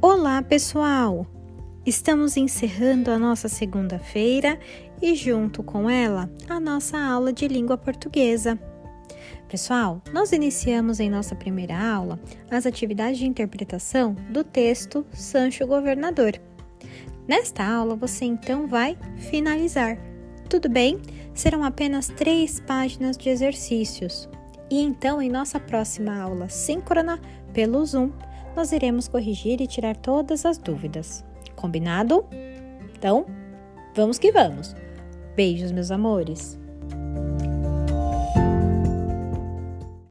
Olá, pessoal! Estamos encerrando a nossa segunda-feira e, junto com ela, a nossa aula de língua portuguesa. Pessoal, nós iniciamos em nossa primeira aula as atividades de interpretação do texto Sancho Governador. Nesta aula, você então vai finalizar. Tudo bem? Serão apenas três páginas de exercícios. E então, em nossa próxima aula síncrona pelo Zoom, nós iremos corrigir e tirar todas as dúvidas. Combinado? Então, vamos que vamos! Beijos, meus amores!